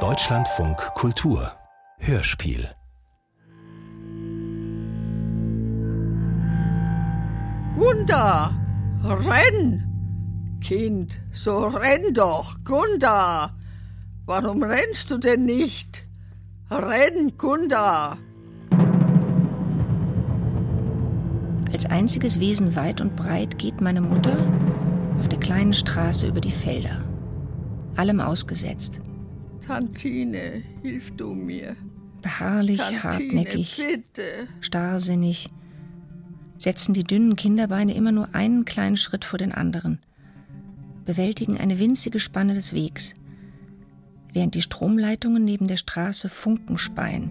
Deutschlandfunk Kultur Hörspiel Gunda, renn! Kind, so renn doch, Gunda! Warum rennst du denn nicht? Renn, Gunda! Als einziges Wesen weit und breit geht meine Mutter auf der kleinen Straße über die Felder. Allem ausgesetzt. Tantine, hilf du mir. Beharrlich, Tantine, hartnäckig, bitte. starrsinnig, setzen die dünnen Kinderbeine immer nur einen kleinen Schritt vor den anderen, bewältigen eine winzige Spanne des Wegs, während die Stromleitungen neben der Straße Funken speien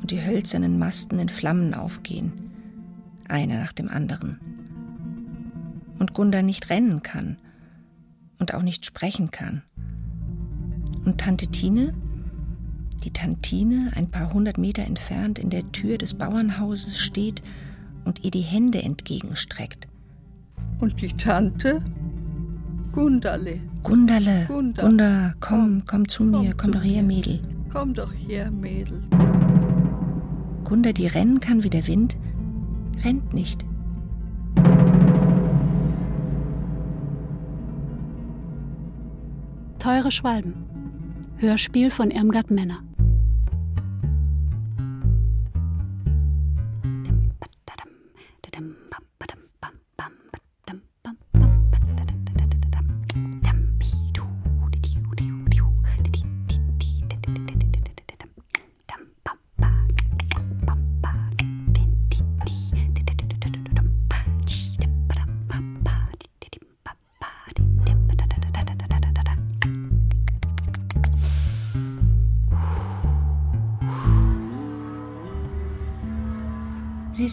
und die hölzernen Masten in Flammen aufgehen, einer nach dem anderen. Und Gunda nicht rennen kann und auch nicht sprechen kann. Und Tante Tine, die Tantine, ein paar hundert Meter entfernt in der Tür des Bauernhauses steht und ihr die Hände entgegenstreckt. Und die Tante? Gundale, Gundale, Gunda, Gunda, komm, komm, komm zu mir, komm doch her, mir. Mädel. komm doch her, Mädel. Gunda, die rennen kann wie der Wind, rennt nicht. Teure Schwalben. Hörspiel von Irmgard Männer.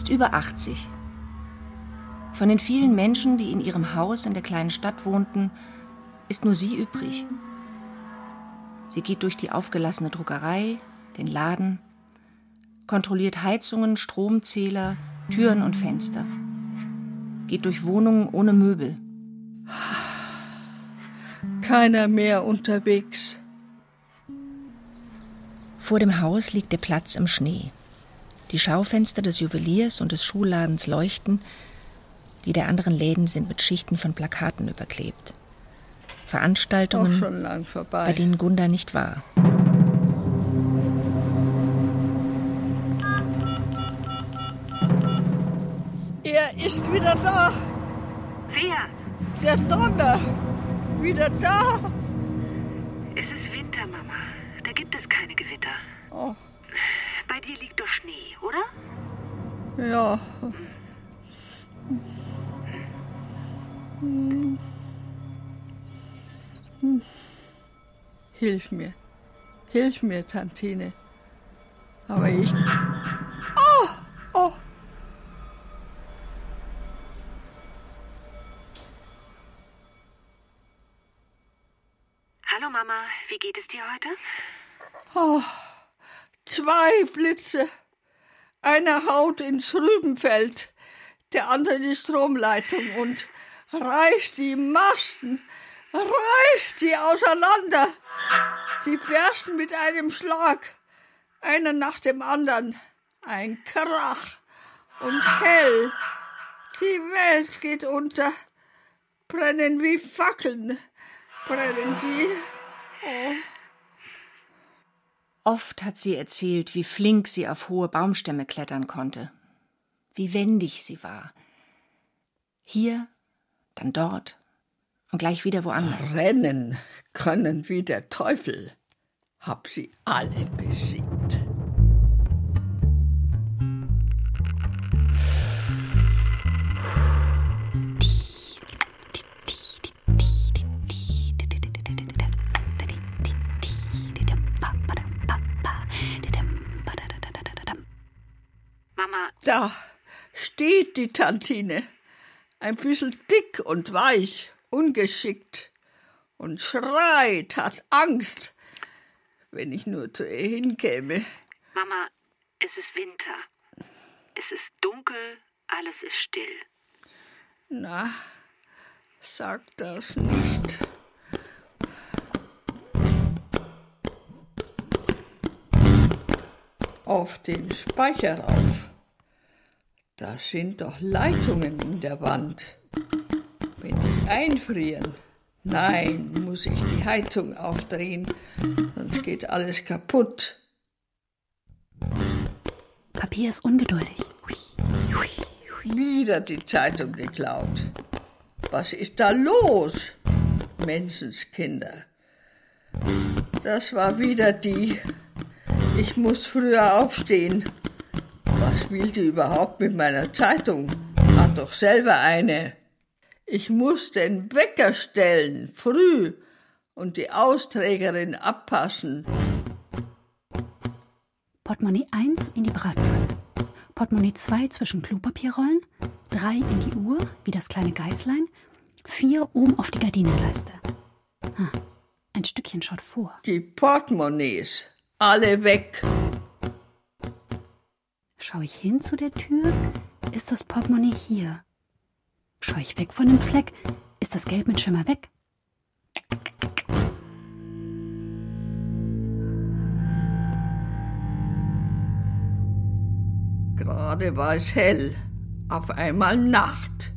Ist über 80. Von den vielen Menschen, die in ihrem Haus in der kleinen Stadt wohnten, ist nur sie übrig. Sie geht durch die aufgelassene Druckerei, den Laden, kontrolliert Heizungen, Stromzähler, Türen und Fenster. Geht durch Wohnungen ohne Möbel. Keiner mehr unterwegs. Vor dem Haus liegt der Platz im Schnee. Die Schaufenster des Juweliers und des Schuhladens leuchten, die der anderen Läden sind mit Schichten von Plakaten überklebt. Veranstaltungen, schon lang vorbei. bei denen Gunda nicht war. er ist wieder da. Wer? Der Donner. Wieder da. Es ist Winter, Mama. Da gibt es keine Gewitter. Oh, Bei dir liegt doch Schnee, oder? ja. Hilf mir. Hilf mir, Tantine. Aber ich. Oh! Oh! Hallo, Mama. Wie geht es dir heute? Oh, zwei Blitze. Einer haut ins Rübenfeld, der andere in die Stromleitung und reißt die Masten, reißt sie auseinander. Sie bersten mit einem Schlag, einer nach dem anderen. Ein Krach und hell. Die Welt geht unter. Brennen wie Fackeln. Brennen die. Oh. Oft hat sie erzählt, wie flink sie auf hohe Baumstämme klettern konnte, wie wendig sie war. Hier, dann dort und gleich wieder woanders. Rennen können wie der Teufel. Hab sie alle besiegt. Da steht die Tantine, ein bisschen dick und weich, ungeschickt, und schreit, hat Angst, wenn ich nur zu ihr hinkäme. Mama, es ist Winter. Es ist dunkel, alles ist still. Na, sag das nicht. Auf den Speicher rauf. Da sind doch Leitungen in der Wand. Wenn die einfrieren, nein, muss ich die Heizung aufdrehen, sonst geht alles kaputt. Papier ist ungeduldig. Wieder die Zeitung geklaut. Was ist da los? Menschenskinder. Das war wieder die. Ich muss früher aufstehen. Was will die überhaupt mit meiner Zeitung? Hat doch selber eine. Ich muss den Wecker stellen, früh, und die Austrägerin abpassen. Portemonnaie 1 in die Bratpfanne. Portemonnaie 2 zwischen Klopapierrollen. 3 in die Uhr, wie das kleine Geißlein. 4 oben auf die Gardinenleiste. Ah, ein Stückchen schaut vor. Die Portemonnaies, alle weg. Schaue ich hin zu der Tür, ist das Portemonnaie hier. Schaue ich weg von dem Fleck, ist das Geld mit Schimmer weg. Gerade war es hell, auf einmal Nacht.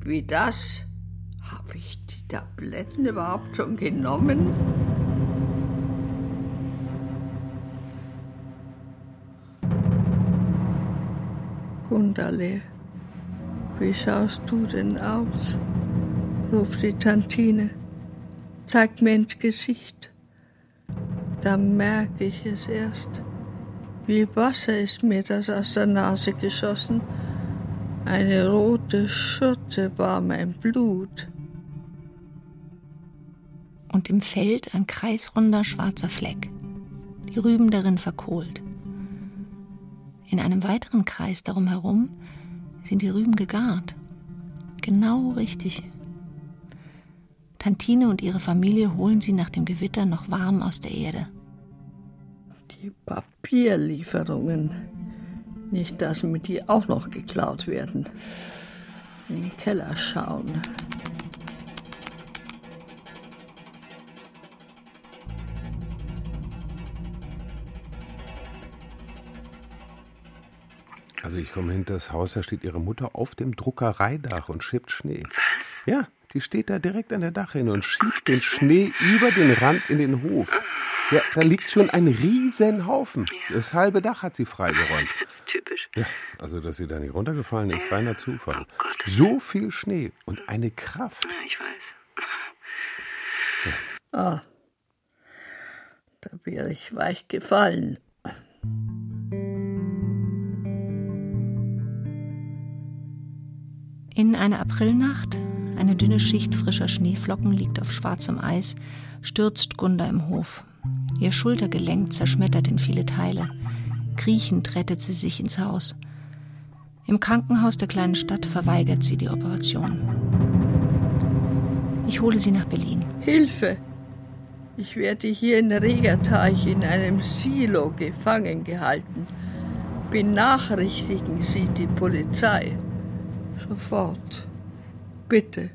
Wie das? Habe ich die Tabletten überhaupt schon genommen? Gundale, wie schaust du denn aus? ruft die Tantine, zeigt mir ins Gesicht. Da merke ich es erst. Wie Wasser ist mir das aus der Nase geschossen. Eine rote Schürze war mein Blut. Und im Feld ein kreisrunder schwarzer Fleck. Die Rüben darin verkohlt. In einem weiteren Kreis darum herum sind die Rüben gegart. Genau richtig. Tantine und ihre Familie holen sie nach dem Gewitter noch warm aus der Erde. Die Papierlieferungen. Nicht, dass mir die auch noch geklaut werden. In den Keller schauen. Also ich komme hinter das Haus, da steht ihre Mutter auf dem Druckereidach und schiebt Schnee. Was? Ja, die steht da direkt an der Dachrinne und schiebt den Schnee über den Rand in den Hof. Ja, da liegt schon ein Riesenhaufen. Das halbe Dach hat sie freigeräumt. Das ist typisch. Ja, also dass sie da nicht runtergefallen ist, reiner Zufall. Oh Gott. So viel Schnee und eine Kraft. Ja, ich weiß. Ah, da wäre ich weich gefallen. In einer Aprilnacht, eine dünne Schicht frischer Schneeflocken liegt auf schwarzem Eis, stürzt Gunda im Hof. Ihr Schultergelenk zerschmettert in viele Teile. Kriechend rettet sie sich ins Haus. Im Krankenhaus der kleinen Stadt verweigert sie die Operation. Ich hole sie nach Berlin. Hilfe! Ich werde hier in Regerteich in einem Silo gefangen gehalten. Benachrichtigen Sie die Polizei. Sofort. Bitte.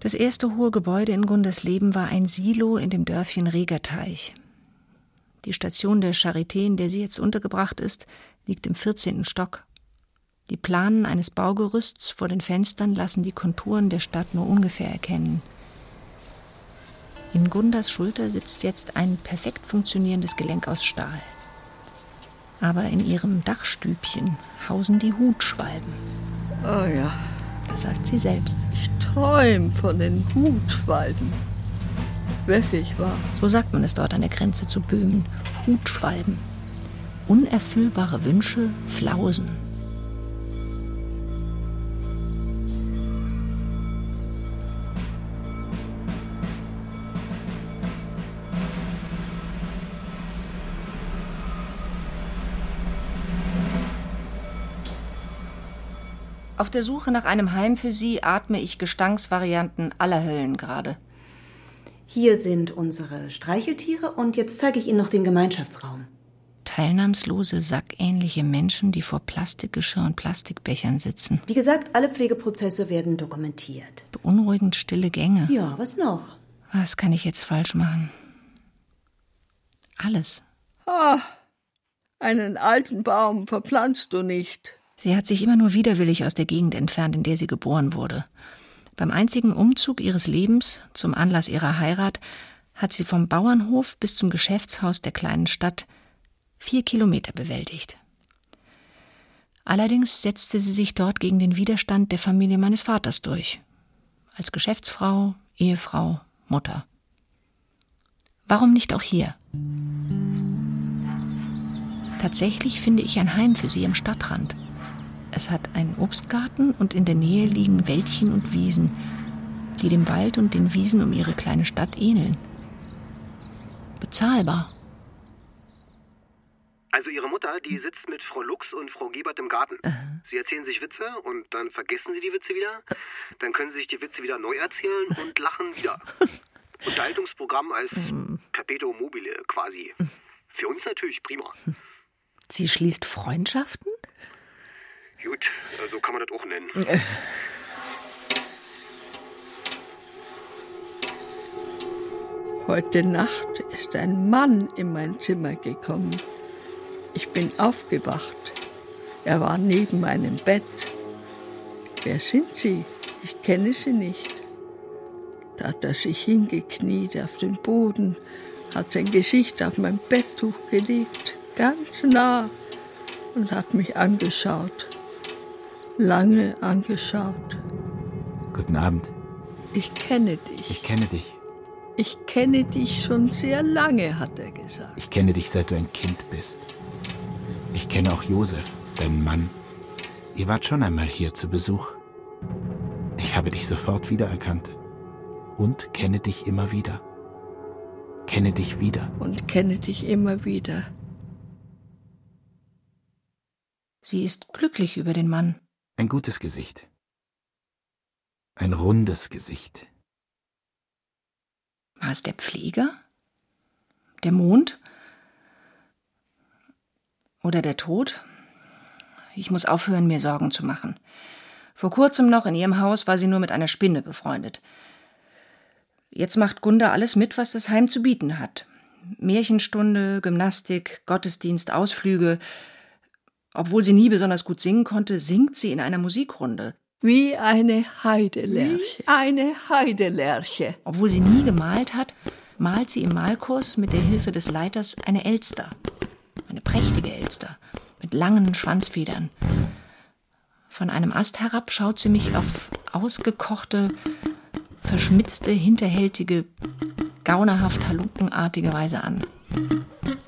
Das erste hohe Gebäude in Gundes Leben war ein Silo in dem Dörfchen Regerteich. Die Station der Charité, in der sie jetzt untergebracht ist, liegt im 14. Stock. Die Planen eines Baugerüsts vor den Fenstern lassen die Konturen der Stadt nur ungefähr erkennen. In Gundas Schulter sitzt jetzt ein perfekt funktionierendes Gelenk aus Stahl. Aber in ihrem Dachstübchen hausen die Hutschwalben. Oh ja, Das sagt sie selbst. ich träum von den Hutschwalben. Wirklich wahr. So sagt man es dort an der Grenze zu Böhmen. Hutschwalben. Unerfüllbare Wünsche, Flausen. Auf der Suche nach einem Heim für sie atme ich Gestanksvarianten aller Höllengrade. Hier sind unsere Streicheltiere und jetzt zeige ich Ihnen noch den Gemeinschaftsraum. Teilnahmslose, sackähnliche Menschen, die vor Plastikgeschirr und Plastikbechern sitzen. Wie gesagt, alle Pflegeprozesse werden dokumentiert. Beunruhigend stille Gänge. Ja, was noch? Was kann ich jetzt falsch machen? Alles. Ah, Einen alten Baum verpflanzt du nicht. Sie hat sich immer nur widerwillig aus der Gegend entfernt, in der sie geboren wurde. Beim einzigen Umzug ihres Lebens zum Anlass ihrer Heirat hat sie vom Bauernhof bis zum Geschäftshaus der kleinen Stadt vier Kilometer bewältigt. Allerdings setzte sie sich dort gegen den Widerstand der Familie meines Vaters durch. Als Geschäftsfrau, Ehefrau, Mutter. Warum nicht auch hier? Tatsächlich finde ich ein Heim für sie am Stadtrand. Es hat einen Obstgarten und in der Nähe liegen Wäldchen und Wiesen, die dem Wald und den Wiesen um ihre kleine Stadt ähneln. Bezahlbar. Also Ihre Mutter, die sitzt mit Frau Lux und Frau Gebert im Garten. Sie erzählen sich Witze und dann vergessen sie die Witze wieder. Dann können sie sich die Witze wieder neu erzählen und lachen wieder. Unterhaltungsprogramm als Perpetuum mobile quasi. Für uns natürlich prima. Sie schließt Freundschaften? Gut, so kann man das auch nennen. Heute Nacht ist ein Mann in mein Zimmer gekommen. Ich bin aufgewacht. Er war neben meinem Bett. Wer sind Sie? Ich kenne Sie nicht. Da hat er sich hingekniet auf den Boden, hat sein Gesicht auf mein Betttuch gelegt, ganz nah, und hat mich angeschaut. Lange angeschaut. Guten Abend. Ich kenne dich. Ich kenne dich. Ich kenne dich schon sehr lange, hat er gesagt. Ich kenne dich, seit du ein Kind bist. Ich kenne auch Josef, deinen Mann. Ihr wart schon einmal hier zu Besuch. Ich habe dich sofort wiedererkannt. Und kenne dich immer wieder. Kenne dich wieder. Und kenne dich immer wieder. Sie ist glücklich über den Mann. Ein gutes Gesicht. Ein rundes Gesicht. War es der Pfleger? Der Mond? Oder der Tod? Ich muss aufhören, mir Sorgen zu machen. Vor kurzem noch in ihrem Haus war sie nur mit einer Spinne befreundet. Jetzt macht Gunda alles mit, was das Heim zu bieten hat. Märchenstunde, Gymnastik, Gottesdienst, Ausflüge. Obwohl sie nie besonders gut singen konnte, singt sie in einer Musikrunde. Wie eine Heidelerche. Wie eine Heidelerche. Obwohl sie nie gemalt hat, malt sie im Malkurs mit der Hilfe des Leiters eine Elster. Eine prächtige Elster mit langen Schwanzfedern. Von einem Ast herab schaut sie mich auf ausgekochte, verschmitzte, hinterhältige, gaunerhaft halunkenartige Weise an.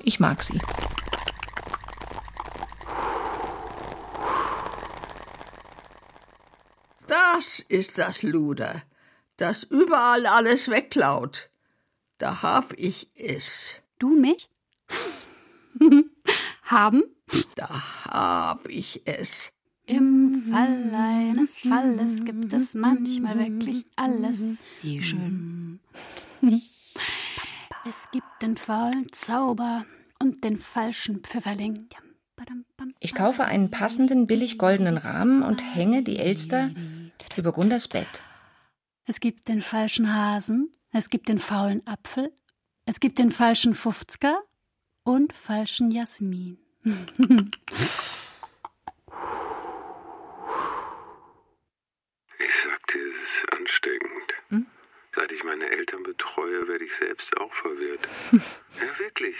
Ich mag sie. Das ist das Luder, das überall alles wegklaut. Da hab ich es. Du mich? Haben? Da hab ich es. Im Fall eines Falles gibt es manchmal wirklich alles. Wie schön. Es gibt den faulen Zauber und den falschen Pfifferling. Ich kaufe einen passenden billig goldenen Rahmen und hänge die Elster über Gundas Bett. Es gibt den falschen Hasen, es gibt den faulen Apfel, es gibt den falschen Fufzka und falschen Jasmin. Ich sagte, es ist ansteckend. Hm? Seit ich meine Eltern betreue, werde ich selbst auch verwirrt. ja, wirklich.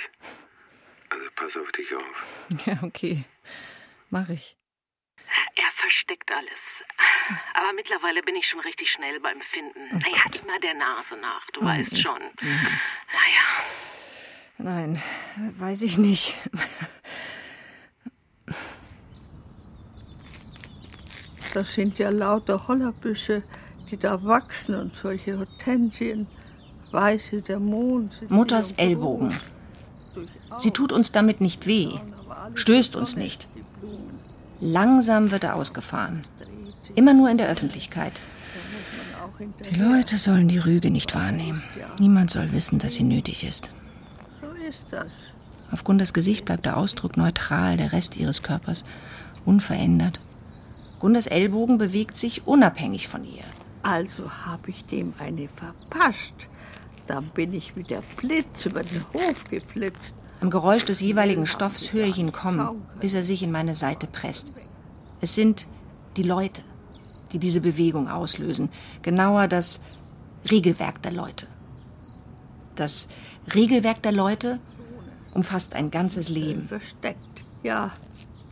Also pass auf dich auf. Ja, okay. Mach ich. Er versteckt alles. Aber mittlerweile bin ich schon richtig schnell beim Finden. naja, immer der Nase nach, du Oh, weißt schon. Mhm. Naja, Nein, weiß ich nicht. Das sind ja lauter Hollerbüsche, die da wachsen und solche Hortensien. Weiße Dämonen. sind Mutters Ellbogen. Sie tut uns damit nicht weh, stößt uns nicht. Langsam wird er ausgefahren. Immer nur in der Öffentlichkeit. Die. Leute sollen die Rüge nicht wahrnehmen. Niemand soll wissen, dass sie nötig ist. So ist das. Auf Gundas Gesicht bleibt der Ausdruck neutral, der Rest ihres Körpers unverändert. Gundas Ellbogen bewegt sich unabhängig von ihr. Also habe ich dem eine verpasst. Dann bin ich wie der Blitz über den Hof geflitzt. Am Geräusch des jeweiligen Stoffs höre ich ihn kommen, bis er sich in meine Seite presst. Es sind die Leute, die diese Bewegung auslösen. Genauer das Regelwerk der Leute. Das Regelwerk der Leute umfasst ein ganzes Leben. Versteckt, ja.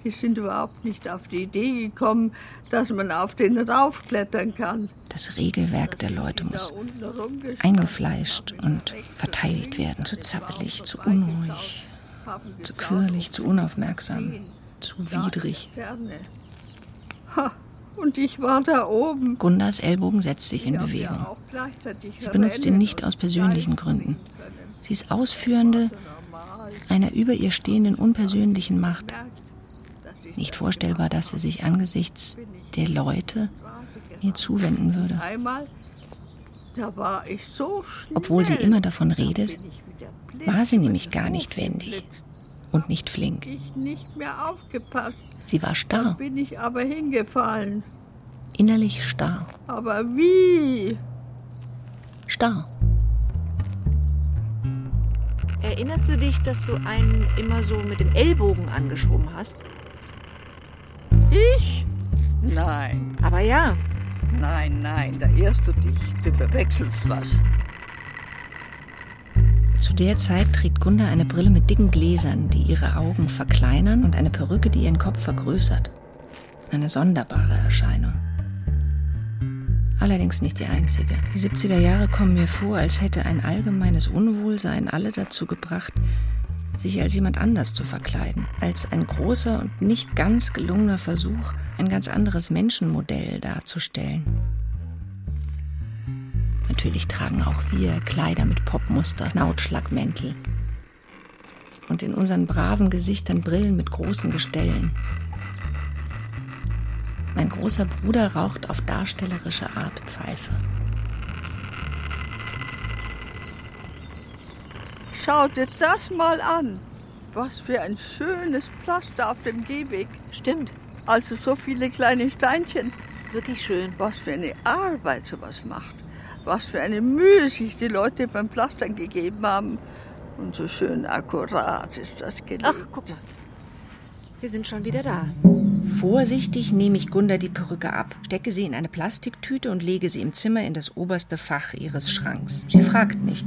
Sie sind überhaupt nicht auf die Idee gekommen, dass man auf den raufklettern kann. Das Regelwerk der Leute muss eingefleischt und verteidigt werden. Zu zappelig, zu unruhig, zu quirlig, zu unaufmerksam, zu widrig. Ha, und ich war da oben. Gundas Ellbogen setzt sich in Bewegung. Sie benutzt ihn nicht aus persönlichen Gründen. Sie ist Ausführende einer über ihr stehenden unpersönlichen Macht. Nicht vorstellbar, dass sie sich angesichts der Leute mir zuwenden würde. Obwohl sie immer davon redet, war sie nämlich gar nicht wendig und nicht flink. Sie war starr. bin ich aber hingefallen. Innerlich starr. Aber wie? Starr. Erinnerst du dich, dass du einen immer so mit dem Ellbogen angeschoben hast? Ich? Nein. Aber ja. Nein, nein, da irrst du dich. Du verwechselst was. Zu der Zeit trägt Gunda eine Brille mit dicken Gläsern, die ihre Augen verkleinern und eine Perücke, die ihren Kopf vergrößert. Eine sonderbare Erscheinung. Allerdings nicht die einzige. Die 70er Jahre kommen mir vor, als hätte ein allgemeines Unwohlsein alle dazu gebracht, sich als jemand anders zu verkleiden, als ein großer und nicht ganz gelungener Versuch, ein ganz anderes Menschenmodell darzustellen. Natürlich tragen auch wir Kleider mit Popmuster, Knautschlagmäntel und in unseren braven Gesichtern Brillen mit großen Gestellen. Mein großer Bruder raucht auf darstellerische Art Pfeife. Schau dir das mal an. Was für ein schönes Pflaster auf dem Gehweg. Stimmt. Also so viele kleine Steinchen. Wirklich schön. Was für eine Arbeit sowas macht. Was für eine Mühe sich die Leute beim Pflastern gegeben haben. Und so schön akkurat ist das gelegt. Ach, guck mal. Wir sind schon wieder da. Vorsichtig nehme ich Gunda die Perücke ab, stecke sie in eine Plastiktüte und lege sie im Zimmer in das oberste Fach ihres Schranks. Sie fragt nicht.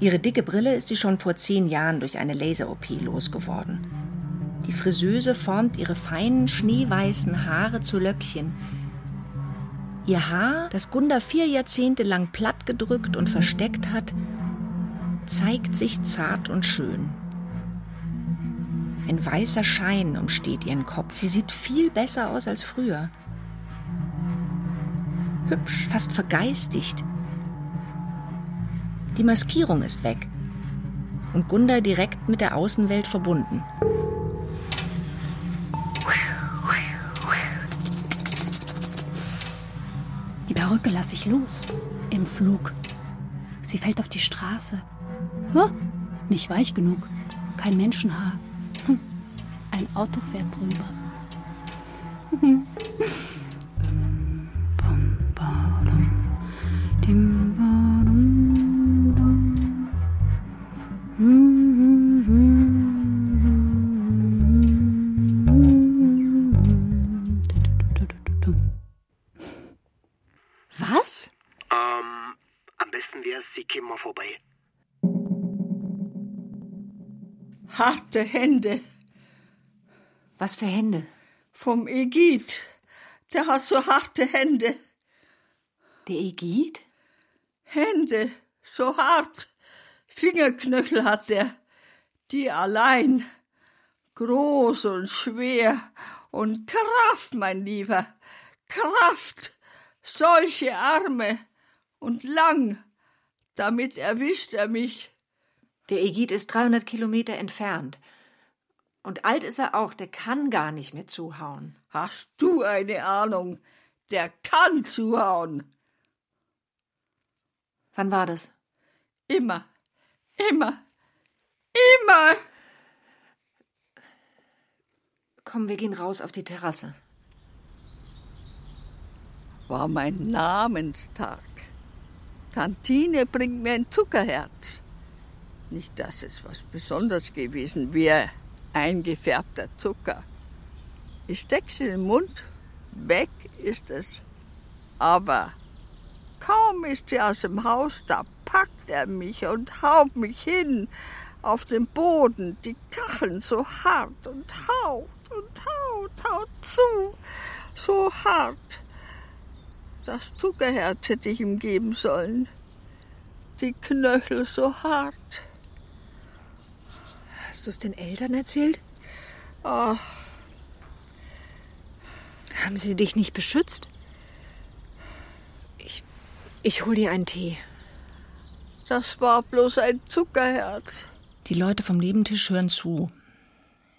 Ihre dicke Brille ist sie schon vor zehn Jahren durch eine Laser-OP losgeworden. Die Friseuse formt ihre feinen, schneeweißen Haare zu Löckchen. Ihr Haar, das Gunda vier Jahrzehnte lang plattgedrückt und versteckt hat, zeigt sich zart und schön. Ein weißer Schein umsteht ihren Kopf. Sie sieht viel besser aus als früher. Hübsch, fast vergeistigt. Die Maskierung ist weg und Gunda direkt mit der Außenwelt verbunden. Perücke lasse ich los. Im Flug. Sie fällt auf die Straße. Huh? Nicht weich genug. Kein Menschenhaar. Hm. Ein Auto fährt drüber. Harte Hände Was für Hände? vom Ägid. Der hat so harte Hände. Der Ägid? Hände, so hart. Fingerknöchel hat er. Die allein. Groß und schwer. Und Kraft, mein Lieber. Kraft. Solche Arme. Und lang. Damit erwischt er mich. Der Ägid ist 300 Kilometer entfernt. Und alt ist er auch, der kann gar nicht mehr zuhauen. Hast du eine Ahnung? Der kann zuhauen. Wann war das? Immer. Immer. Immer. Komm, wir gehen raus auf die Terrasse. War mein Namenstag. Tantine bringt mir ein Zuckerherz. Nicht, dass es was Besonderes gewesen wäre. Eingefärbter Zucker. Ich steck's in den Mund, weg ist es. Aber kaum ist sie aus dem Haus, da packt er mich und haut mich hin auf den Boden, die Kacheln so hart und haut und haut, haut zu, so hart. Das Zuckerherz hätte ich ihm geben sollen. Die Knöchel so hart. Hast du es den Eltern erzählt? Ach, Haben sie dich nicht beschützt? Ich, ich hol dir einen Tee. das war bloß ein Zuckerherz. Die Leute vom Nebentisch hören zu.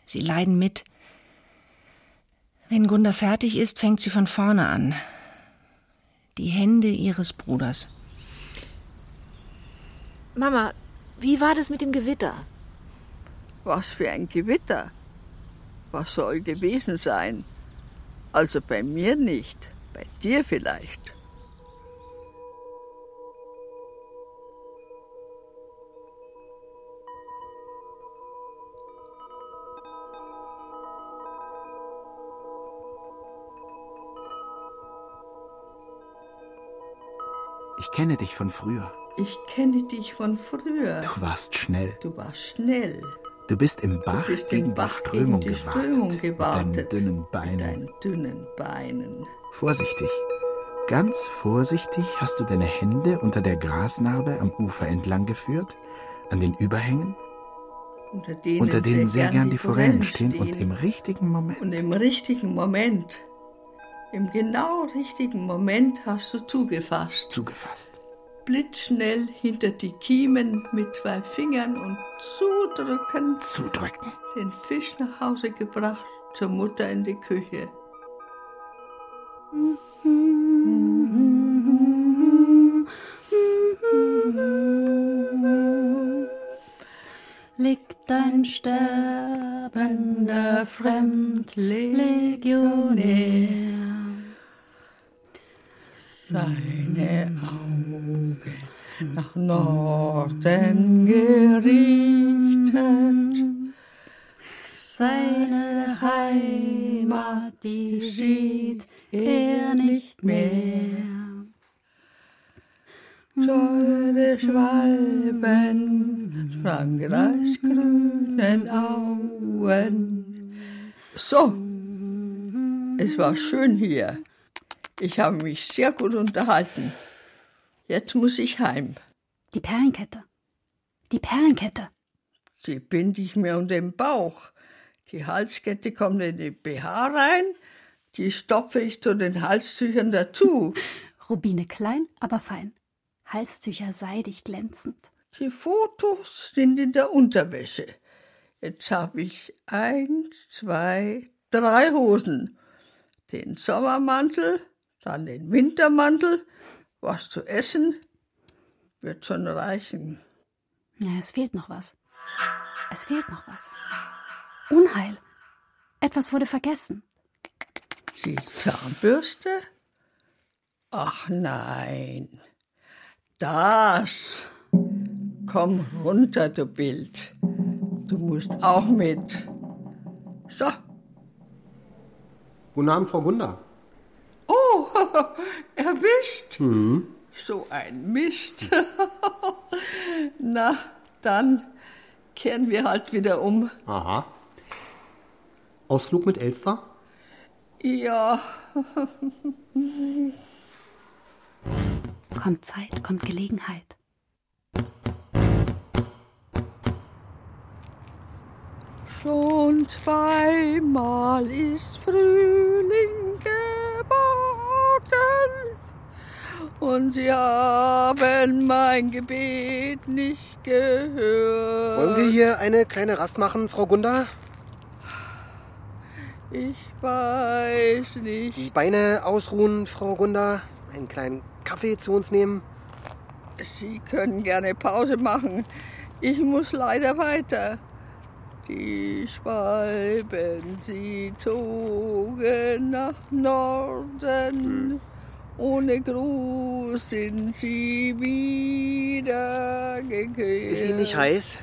Sie leiden mit. Wenn Gunda fertig ist, fängt sie von vorne an. Die Hände ihres Bruders. Mama, wie war das mit dem Gewitter? Was für ein Gewitter. Was soll gewesen sein? Also bei mir nicht, bei dir vielleicht. Ich kenne dich von früher. Ich kenne dich von früher. Du warst schnell. Du warst schnell. Du bist im Bach bist gegen im die Bach Strömung die gewartet. Strömung Mit gewartet. deinen dünnen Mit Beinen. deinen dünnen Beinen. Vorsichtig. Ganz vorsichtig hast du deine Hände unter der Grasnarbe am Ufer entlang geführt, an den Überhängen, Unter denen, unter denen sehr gern die Forellen stehen und im richtigen Moment Und im richtigen Moment, im genau richtigen Moment hast du zugefasst. zugefasst. Blitzschnell hinter die Kiemen mit zwei Fingern und zudrücken. Zudrücken. Den Fisch nach Hause gebracht, zur Mutter in die Küche. liegt ein sterbender Fremdlegionär. Seine Augen nach Norden gerichtet. Seine Heimat, die sieht er nicht mehr. Säure Schwalben, Frankreichs grünen Auen. So, es war schön hier. Ich habe mich sehr gut unterhalten. Jetzt muss ich heim. Die Perlenkette. Die Perlenkette. Die binde ich mir um den Bauch. Die Halskette kommt in die BH rein, die stopfe ich zu den Halstüchern dazu. Rubine klein, aber fein. Halstücher seidig glänzend. Die Fotos sind in der Unterwäsche. Jetzt habe ich eins, zwei, drei Hosen. Den Sommermantel, dann den Wintermantel, was zu essen, wird schon reichen. Ja, es fehlt noch was. Es fehlt noch was. Unheil. Etwas wurde vergessen. Die Zahnbürste? Ach nein. Das. Komm runter, du Bild. Du musst auch mit. So. Guten Abend, Frau Gunda. Erwischt. So ein Mist. Na, dann kehren wir halt wieder um. Aha. Ausflug mit Elster? Ja, Kommt Zeit, kommt Gelegenheit. schon zweimal ist Frühling geworden. Und sie haben mein Gebet nicht gehört. Wollen wir hier eine kleine Rast machen, Frau Gunda? Ich weiß Die nicht. Beine ausruhen, Frau Gunda? Einen kleinen Kaffee zu uns nehmen? Sie können gerne Pause machen. Ich muss leider weiter. Die Schwalben, sie zogen nach Norden ohne Gruß sind sie wieder gekehrt. Ist Ihnen nicht heiß?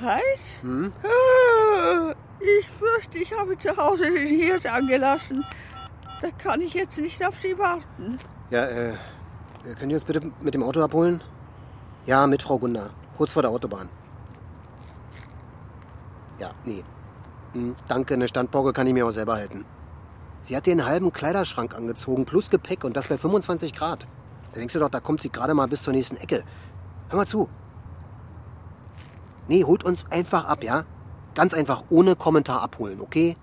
Heiß? Hm? Ah, Ich fürchte, ich habe zu Hause den Hirt angelassen. Da kann ich jetzt nicht auf Sie warten. Ja, äh, können Sie uns bitte mit dem Auto abholen? Ja, mit Frau Gunda. Kurz vor der Autobahn. Ja, nee. Hm, danke, eine Standborge kann ich mir auch selber halten. Sie hat einen halben Kleiderschrank angezogen, plus Gepäck und das bei 25 Grad. Da denkst du doch, da kommt sie gerade mal bis zur nächsten Ecke. Hör mal zu. Nee, holt uns einfach ab, ja? Ganz einfach, ohne Kommentar abholen, okay?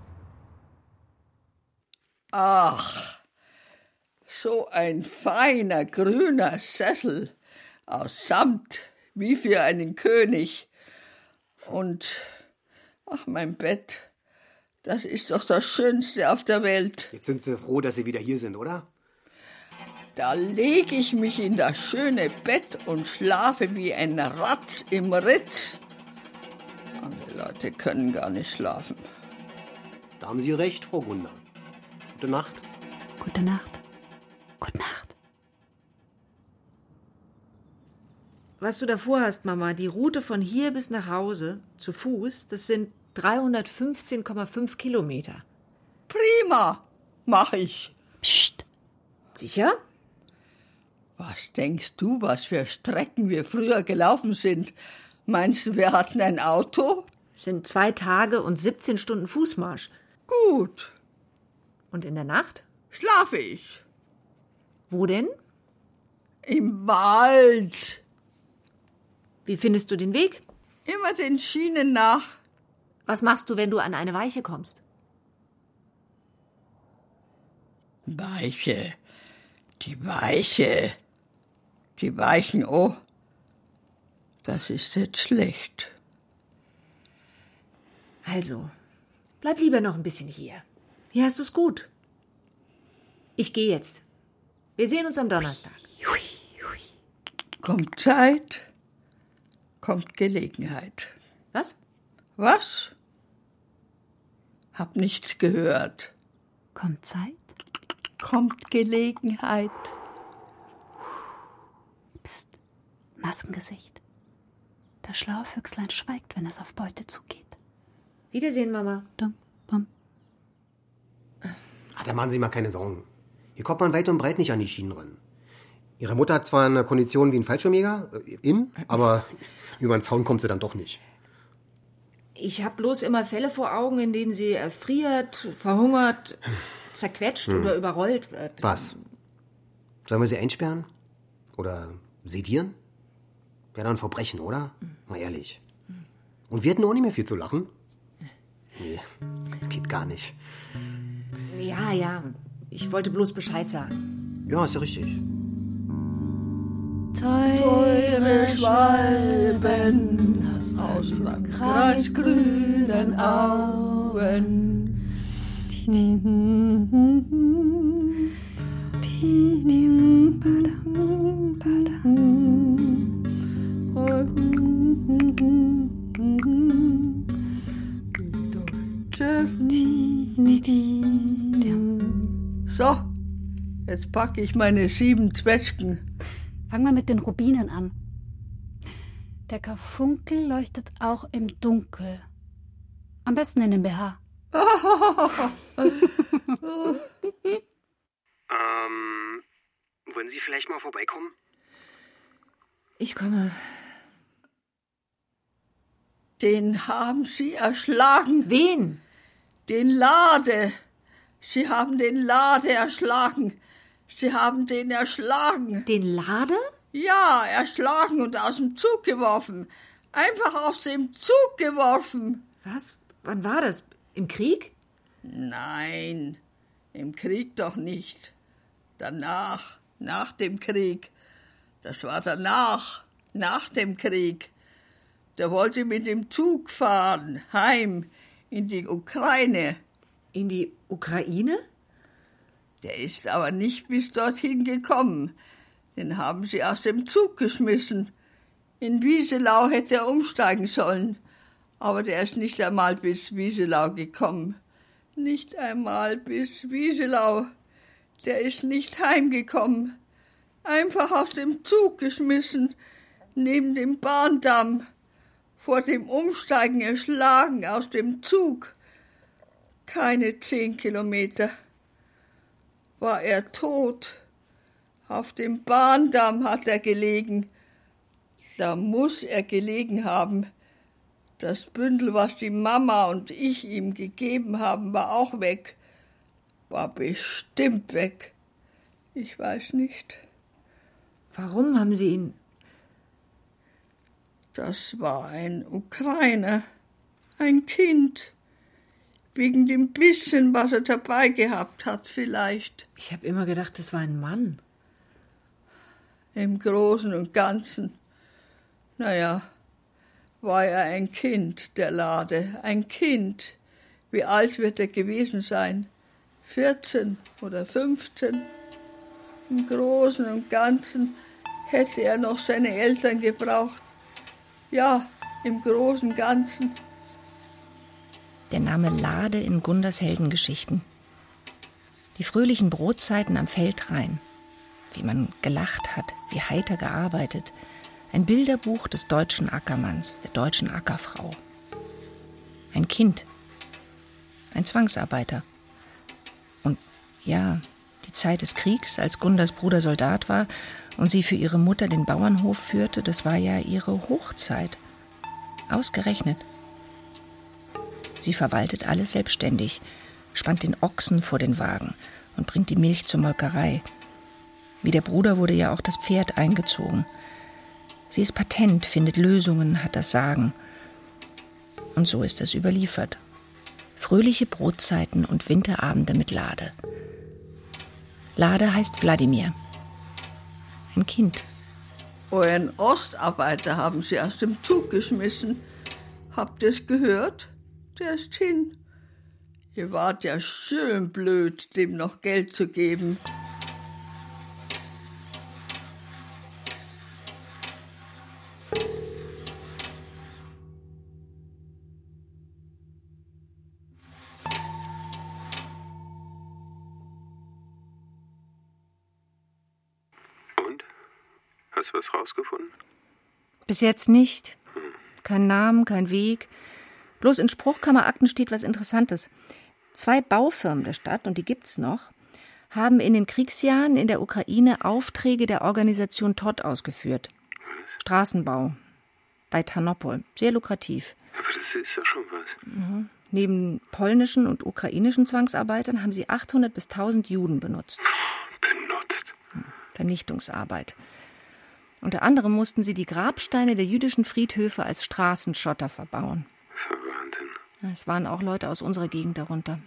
Ach, so ein feiner grüner Sessel aus Samt, wie für einen König. Und, ach, mein Bett, das ist doch das Schönste auf der Welt. Jetzt sind Sie froh, dass Sie wieder hier sind, oder? Da lege ich mich in das schöne Bett und schlafe wie ein Ratz im Ritt. Andere Leute können gar nicht schlafen. Da haben Sie recht, Frau Gunda. Gute Nacht. Gute Nacht. Gute Nacht. Was du davor hast, Mama, die Route von hier bis nach Hause zu Fuß, das sind 315,5 Kilometer. Prima, mach ich. Psst. Sicher? Was denkst du, was für Strecken wir früher gelaufen sind? Meinst du, wir hatten ein Auto? Sind zwei Tage und 17 Stunden Fußmarsch. Gut, Und in der Nacht? schlafe ich. Wo denn? Im Wald. Wie findest du den Weg? Immer den Schienen nach. Was machst du, wenn du an eine Weiche kommst? Weiche. Die Weiche. Die Weichen, oh. Das ist jetzt schlecht. Also, bleib lieber noch ein bisschen hier. Hier hast du's gut. Ich gehe jetzt. Wir sehen uns am Donnerstag. Kommt Zeit, kommt Gelegenheit. Was? Was? Hab nichts gehört. Kommt Zeit? Kommt Gelegenheit. Psst. Maskengesicht. Das schlaue Füchslein schweigt, wenn es auf Beute zugeht. Wiedersehen, Mama. Dum, bum. Ach, da machen Sie mal keine Sorgen. Hier kommt man weit und breit nicht an die Schienen ran. Ihre Mutter hat zwar eine Kondition wie ein Fallschirmjäger, äh, in, aber über den Zaun kommt sie dann doch nicht. Ich habe bloß immer Fälle vor Augen, in denen sie erfriert, verhungert, zerquetscht oder überrollt wird. Was? Sollen wir sie einsperren? Oder sedieren? Wäre dann Verbrechen, oder? Mal ehrlich. Und wir hätten auch nicht mehr viel zu lachen. Nee, geht gar nicht. Ja, ja. Ich wollte bloß Bescheid sagen. Ja, ist ja richtig. Teure Schwalben aus Frankreichs grünen Augen. So, jetzt packe ich meine sieben Zwetschgen. Fang mal mit den Rubinen an. Der Karfunkel leuchtet auch im Dunkel. Am besten in den BH. Ähm, wollen Sie vielleicht mal vorbeikommen? Ich komme. Den haben sie erschlagen. Wen? Den Lade. Sie haben den Lade erschlagen. Sie haben den erschlagen. Den Lade? Ja, erschlagen und aus dem Zug geworfen. Einfach aus dem Zug geworfen. Was? Wann war das? Im Krieg? Nein, im Krieg doch nicht. Danach, nach dem Krieg. Das war danach, nach dem Krieg. Der wollte mit dem Zug fahren, heim, in die Ukraine. In die Ukraine? Der ist aber nicht bis dorthin gekommen. Den haben sie aus dem Zug geschmissen. In Wieselau hätte er umsteigen sollen. Aber der ist nicht einmal bis Wieselau gekommen. Nicht einmal bis Wieselau. Der ist nicht heimgekommen. Einfach aus dem Zug geschmissen, neben dem Bahndamm. Vor dem Umsteigen erschlagen aus dem Zug. Keine zehn Kilometer. War er tot. Auf dem Bahndamm hat er gelegen. Da muss er gelegen haben. Das Bündel, was die Mama und ich ihm gegeben haben, war auch weg. War bestimmt weg. Ich weiß nicht. Warum haben Sie ihn? Das war ein Ukrainer. Ein Kind. Wegen dem bisschen, was er dabei gehabt hat, vielleicht. Ich habe immer gedacht, das war ein Mann. Im Großen und Ganzen. Naja, war er ein Kind, der Lade. Ein Kind. Wie alt wird er gewesen sein? 14 oder 15? Im Großen und Ganzen hätte er noch seine Eltern gebraucht. Ja, im Großen und Ganzen der Name Lade in Gunders Heldengeschichten. Die fröhlichen Brotzeiten am Feldrain, wie man gelacht hat, wie heiter gearbeitet, ein Bilderbuch des deutschen Ackermanns, der deutschen Ackerfrau. Ein Kind, ein Zwangsarbeiter. Und ja, die Zeit des Kriegs, als Gunders Bruder Soldat war und sie für ihre Mutter den Bauernhof führte, das war ja ihre Hochzeit. Ausgerechnet. Sie verwaltet alles selbstständig, spannt den Ochsen vor den Wagen und bringt die Milch zur Molkerei. Wie der Bruder wurde ja auch das Pferd eingezogen. Sie ist patent, findet Lösungen, hat das Sagen. Und so ist es überliefert. Fröhliche Brotzeiten und Winterabende mit Lade. Lade heißt Wladimir. Ein Kind. Euren Ostarbeiter haben sie aus dem Zug geschmissen. Habt ihr es gehört? der ist hin. Ihr wart ja schön blöd, dem noch Geld zu geben. Hast du was rausgefunden? Bis jetzt nicht. Kein Namen, kein Weg. Bloß in Spruchkammerakten steht was Interessantes. Zwei Baufirmen der Stadt, und die gibt's noch, haben in den Kriegsjahren in der Ukraine Aufträge der Organisation Todd ausgeführt. Straßenbau bei Tarnopol. Sehr lukrativ. Aber das ist ja schon was. Mhm. Neben polnischen und ukrainischen Zwangsarbeitern haben sie 800 bis 1000 Juden benutzt. Benutzt? Vernichtungsarbeit. Unter anderem mussten sie die Grabsteine der jüdischen Friedhöfe als Straßenschotter verbauen. Es waren auch Leute aus unserer Gegend darunter.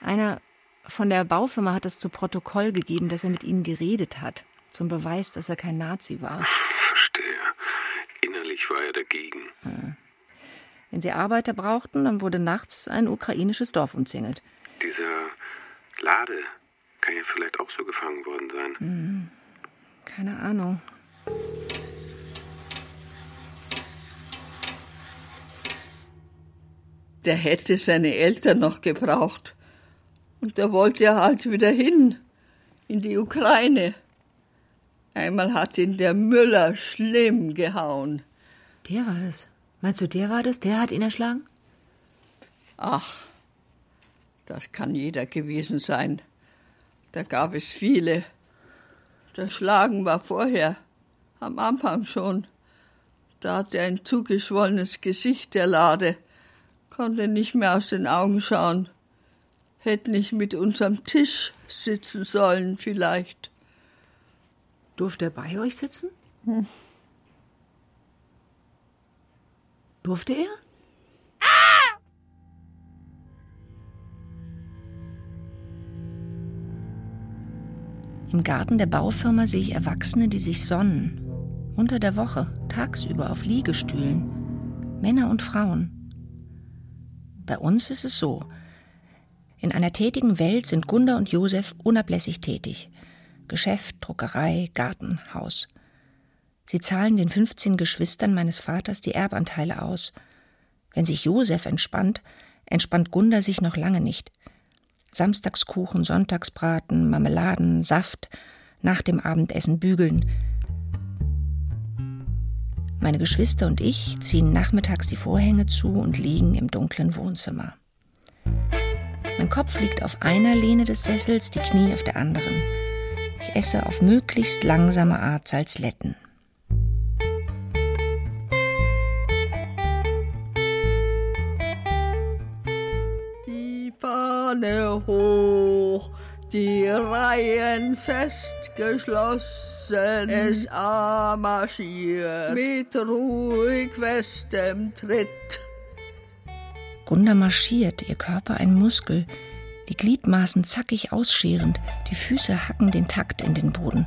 Einer von der Baufirma hat es zu Protokoll gegeben, dass er mit ihnen geredet hat, zum Beweis, dass er kein Nazi war. Verstehe. Innerlich war er dagegen. Hm. Wenn sie Arbeiter brauchten, dann wurde nachts ein ukrainisches Dorf umzingelt. Dieser Lade kann ja vielleicht auch so gefangen worden sein. Hm. Keine Ahnung. Der hätte seine Eltern noch gebraucht. Und da wollte er halt wieder hin, in die Ukraine. Einmal hat ihn der Müller schlimm gehauen. Der war das. Meinst du, der war das? Der hat ihn erschlagen? Ach, das kann jeder gewesen sein. Da gab es viele. Das Schlagen war vorher, am Anfang schon. Da hatte er ein zugeschwollenes Gesicht, der Lade konnte nicht mehr aus den Augen schauen. Hätte nicht mit uns am Tisch sitzen sollen, vielleicht. Durfte er bei euch sitzen? Hm. Durfte er? Im Garten der Baufirma sehe ich Erwachsene, die sich sonnen. Unter der Woche, tagsüber auf Liegestühlen. Männer und Frauen. Bei uns ist es so. In einer tätigen Welt sind Gunda und Josef unablässig tätig. Geschäft, Druckerei, Garten, Haus. Sie zahlen den 15 Geschwistern meines Vaters die Erbanteile aus. Wenn sich Josef entspannt, entspannt Gunda sich noch lange nicht. Samstagskuchen, Sonntagsbraten, Marmeladen, Saft, nach dem Abendessen bügeln. Meine Geschwister und ich ziehen nachmittags die Vorhänge zu und liegen im dunklen Wohnzimmer. Mein Kopf liegt auf einer Lehne des Sessels, die Knie auf der anderen. Ich esse auf möglichst langsame Art Salzletten. Die Fahne hoch, die Reihen festgeschlossen, es marschiert mit ruhig festem Tritt. Gunda marschiert, ihr Körper ein Muskel, die Gliedmaßen zackig ausscherend, die Füße hacken den Takt in den Boden.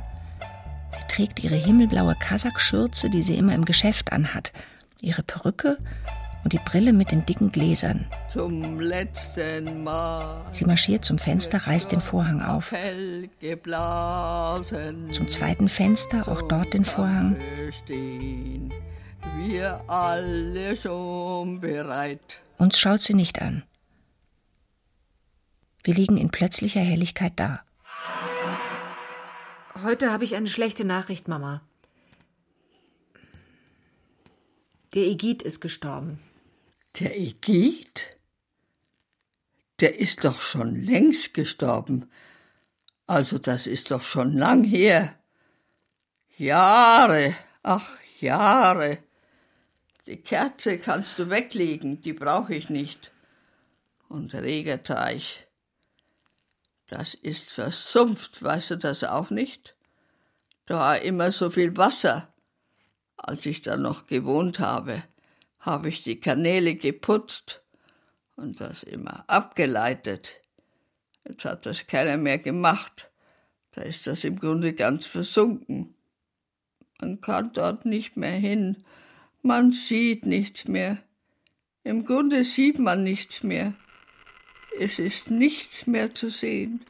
Sie trägt ihre himmelblaue Kasachschürze, die sie immer im Geschäft anhat, ihre Perücke und die Brille mit den dicken Gläsern. Zum letzten Mal. Sie marschiert zum Fenster, reißt den Vorhang auf. Zum zweiten Fenster, auch dort den Vorhang. Stehen wir alle schon bereit. Uns schaut sie nicht an. Wir liegen in plötzlicher Helligkeit da. Heute habe ich eine schlechte Nachricht, Mama. Der Egid ist gestorben. Der Egid? Der ist doch schon längst gestorben. Also das ist doch schon lang her. Jahre, ach Jahre. Die Kerze kannst du weglegen, die brauche ich nicht. Und Regerteich, das ist versumpft, weißt du das auch nicht? Da war immer so viel Wasser. Als ich da noch gewohnt habe, habe ich die Kanäle geputzt und das immer abgeleitet. Jetzt hat das keiner mehr gemacht. Da ist das im Grunde ganz versunken. Man kann dort nicht mehr hin. Man sieht nichts mehr. Im Grunde sieht man nichts mehr. Es ist nichts mehr zu sehen.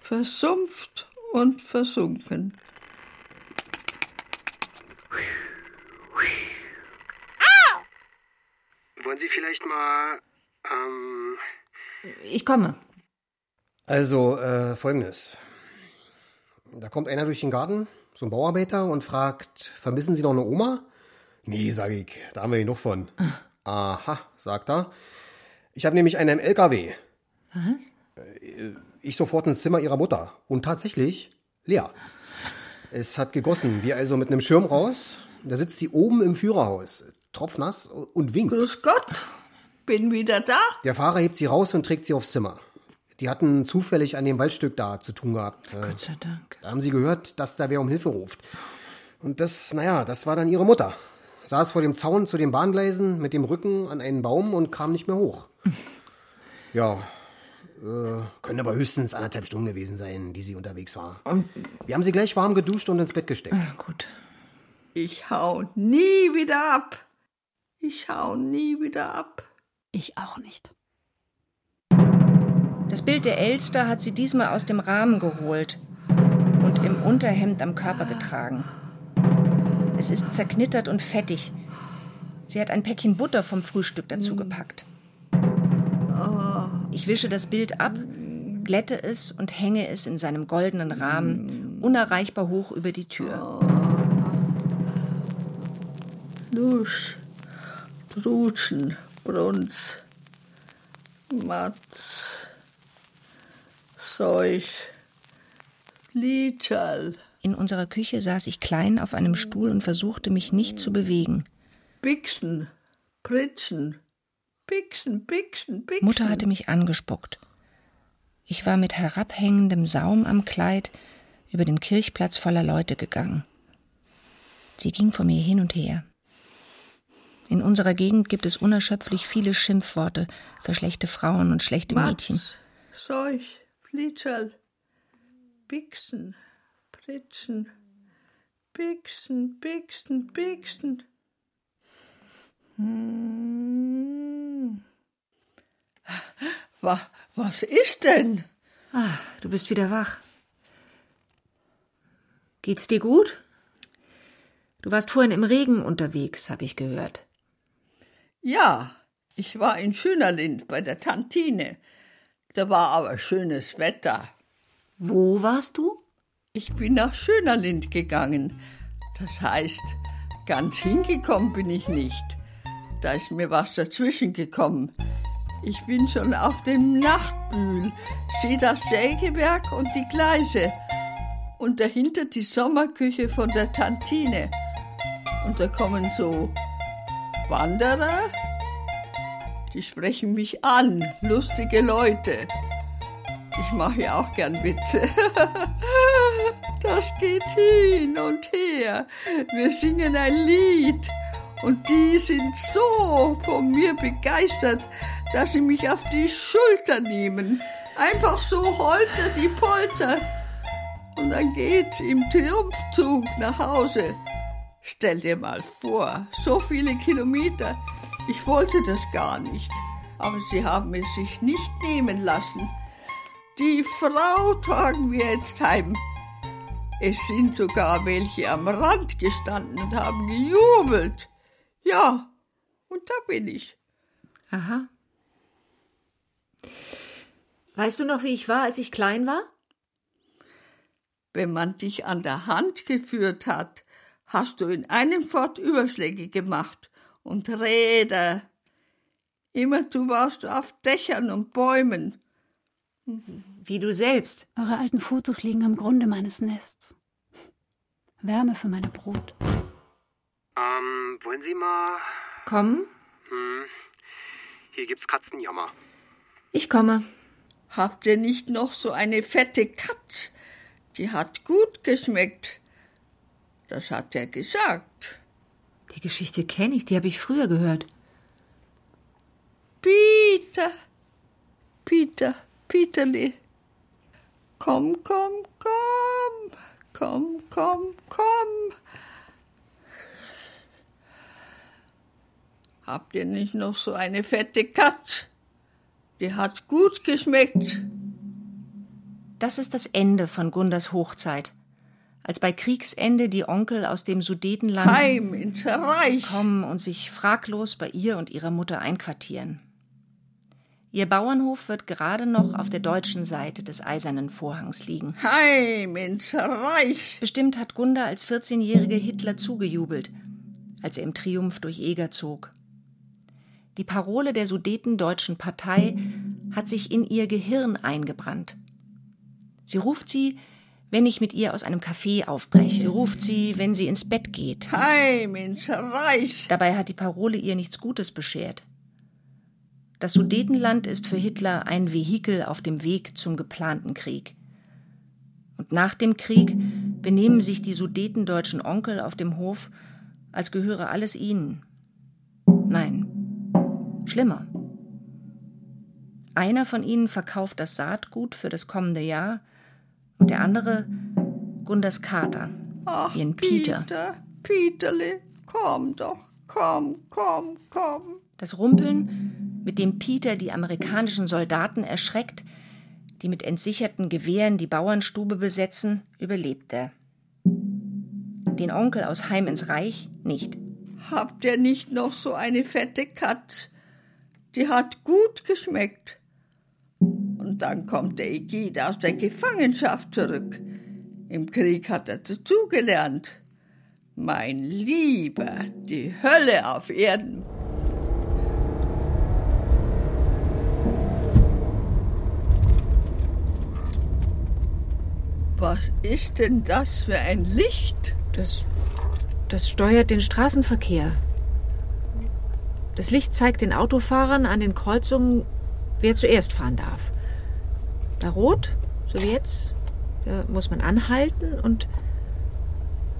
Versumpft und versunken. Wollen Sie vielleicht mal. Ähm ich komme. Also, äh, folgendes. Da kommt einer durch den Garten, so ein Bauarbeiter, und fragt: Vermissen Sie noch eine Oma? Nee, sag ich, da haben wir genug von. Aha, sagt er. Ich habe nämlich einen im LKW. Was? Ich sofort ins Zimmer ihrer Mutter. Und tatsächlich leer. Es hat gegossen. Wir also mit einem Schirm raus. Da sitzt sie oben im Führerhaus, tropfnass und winkt. Grüß Gott, bin wieder da. Der Fahrer hebt sie raus und trägt sie aufs Zimmer. Die hatten zufällig an dem Waldstück da zu tun gehabt. Gott sei Dank. Da haben sie gehört, dass da wer um Hilfe ruft. Und das, naja, das war dann ihre Mutter. Saß vor dem Zaun zu den Bahngleisen mit dem Rücken an einen Baum und kam nicht mehr hoch. Ja, äh, können aber höchstens anderthalb Stunden gewesen sein, die sie unterwegs war. Wir haben sie gleich warm geduscht und ins Bett gesteckt. Ah, gut. Ich hau nie wieder ab. Ich hau nie wieder ab. Ich auch nicht. Das Bild der Elster hat sie diesmal aus dem Rahmen geholt und im Unterhemd am Körper getragen. Es ist zerknittert und fettig. Sie hat ein Päckchen Butter vom Frühstück dazu gepackt. Ich wische das Bild ab, glätte es und hänge es in seinem goldenen Rahmen unerreichbar hoch über die Tür. Lusch, Trutschen, Brunz, Matz, Seuch, Lietscherl, In unserer Küche saß ich klein auf einem Stuhl und versuchte mich nicht zu bewegen. Bixen, Pritschen, Bixen, Bixen, Bixen. Mutter hatte mich angespuckt. Ich war mit herabhängendem Saum am Kleid über den Kirchplatz voller Leute gegangen. Sie ging vor mir hin und her. In unserer Gegend gibt es unerschöpflich viele Schimpfworte für schlechte Frauen und schlechte Mädchen. Matz, Seuch, Lietscherl, Bixen, Pritschen, Bixen, Bixen, Bixen. Hm. Was, was ist denn? Ah, du bist wieder wach. Geht's dir gut? Du warst vorhin im Regen unterwegs, habe ich gehört. Ja, ich war in Schönerlind bei der Tantine. Da war aber schönes Wetter. Wo warst du? Ich bin nach Schönerlind gegangen. Das heißt, ganz hingekommen bin ich nicht. Da ist mir was dazwischen gekommen. Ich bin schon auf dem Nachtbühl, sehe das Sägewerk und die Gleise und dahinter die Sommerküche von der Tantine. Und da kommen so Wanderer, die sprechen mich an, lustige Leute. Ich mache ja auch gern Witze. Das geht hin und her. Wir singen ein Lied. Und die sind so von mir begeistert, dass sie mich auf die Schulter nehmen. Einfach so holter die Polter. Und dann geht's im Triumphzug nach Hause. Stell dir mal vor, so viele Kilometer. Ich wollte das gar nicht. Aber sie haben es sich nicht nehmen lassen. Die Frau tragen wir jetzt heim. Es sind sogar welche am Rand gestanden und haben gejubelt. Ja, und da bin ich. Aha. Weißt du noch, wie ich war, als ich klein war? Wenn man dich an der Hand geführt hat, hast du in einem Fort Überschläge gemacht und Räder. Immerzu warst du auf Dächern und Bäumen. Wie du selbst. Eure alten Fotos liegen am Grunde meines Nests. Wärme für meine Brut. Ähm, wollen Sie mal. Kommen? Hm. Hier gibt's Katzenjammer. Ich komme. Habt ihr nicht noch so eine fette Katz? Die hat gut geschmeckt. Das hat er gesagt. Die Geschichte kenne ich, die habe ich früher gehört. Peter, Peter, Peterli. Komm, komm, komm, komm, komm, komm. Habt ihr nicht noch so eine fette Katz? Die hat gut geschmeckt. Das ist das Ende von Gundas Hochzeit. Als bei Kriegsende die Onkel aus dem Sudetenland Heim ins Reich kommen und sich fraglos bei ihr und ihrer Mutter einquartieren. Ihr Bauernhof wird gerade noch auf der deutschen Seite des eisernen Vorhangs liegen. Heim ins Reich. Bestimmt hat Gunda als 14-jährige Hitler zugejubelt, als er im Triumph durch Eger zog. Die Parole der Sudetendeutschen Partei hat sich in ihr Gehirn eingebrannt. Sie ruft sie, wenn ich mit ihr aus einem Café aufbreche. Sie ruft sie, wenn sie ins Bett geht. Heim ins Reich. Dabei hat die Parole ihr nichts Gutes beschert. Das Sudetenland ist für Hitler ein Vehikel auf dem Weg zum geplanten Krieg. Und nach dem Krieg benehmen sich die sudetendeutschen Onkel auf dem Hof, als gehöre alles ihnen. Nein, schlimmer. Einer von ihnen verkauft das Saatgut für das kommende Jahr und der andere Gundas Kater, Ach, ihren Peter. Peter, Peterle, komm doch, komm, komm, komm. Das Rumpeln, mit dem Peter die amerikanischen Soldaten erschreckt, die mit entsicherten Gewehren die Bauernstube besetzen, überlebt er. Den Onkel aus Heim ins Reich nicht. Habt ihr nicht noch so eine fette Katz? Die hat gut geschmeckt. Und dann kommt der Egid aus der Gefangenschaft zurück. Im Krieg hat er dazugelernt. Mein Lieber, die Hölle auf Erden. Was ist denn das für ein Licht? Das, das steuert den Straßenverkehr. Das Licht zeigt den Autofahrern an den Kreuzungen, wer zuerst fahren darf. Bei Rot, so wie jetzt, da muss man anhalten und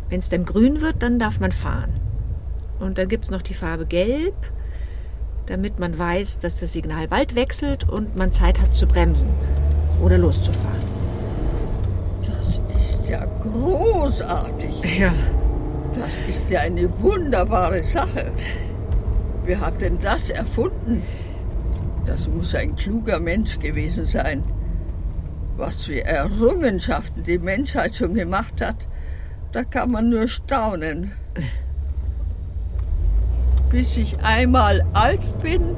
wenn es dann grün wird, dann darf man fahren. Und dann gibt es noch die Farbe Gelb, damit man weiß, dass das Signal bald wechselt und man Zeit hat zu bremsen oder loszufahren. Das ist ja großartig. Ja. Das ist ja eine wunderbare Sache. Wer hat denn das erfunden? Das muss ein kluger Mensch gewesen sein. Was für Errungenschaften die Menschheit schon gemacht hat, da kann man nur staunen. Bis ich einmal alt bin,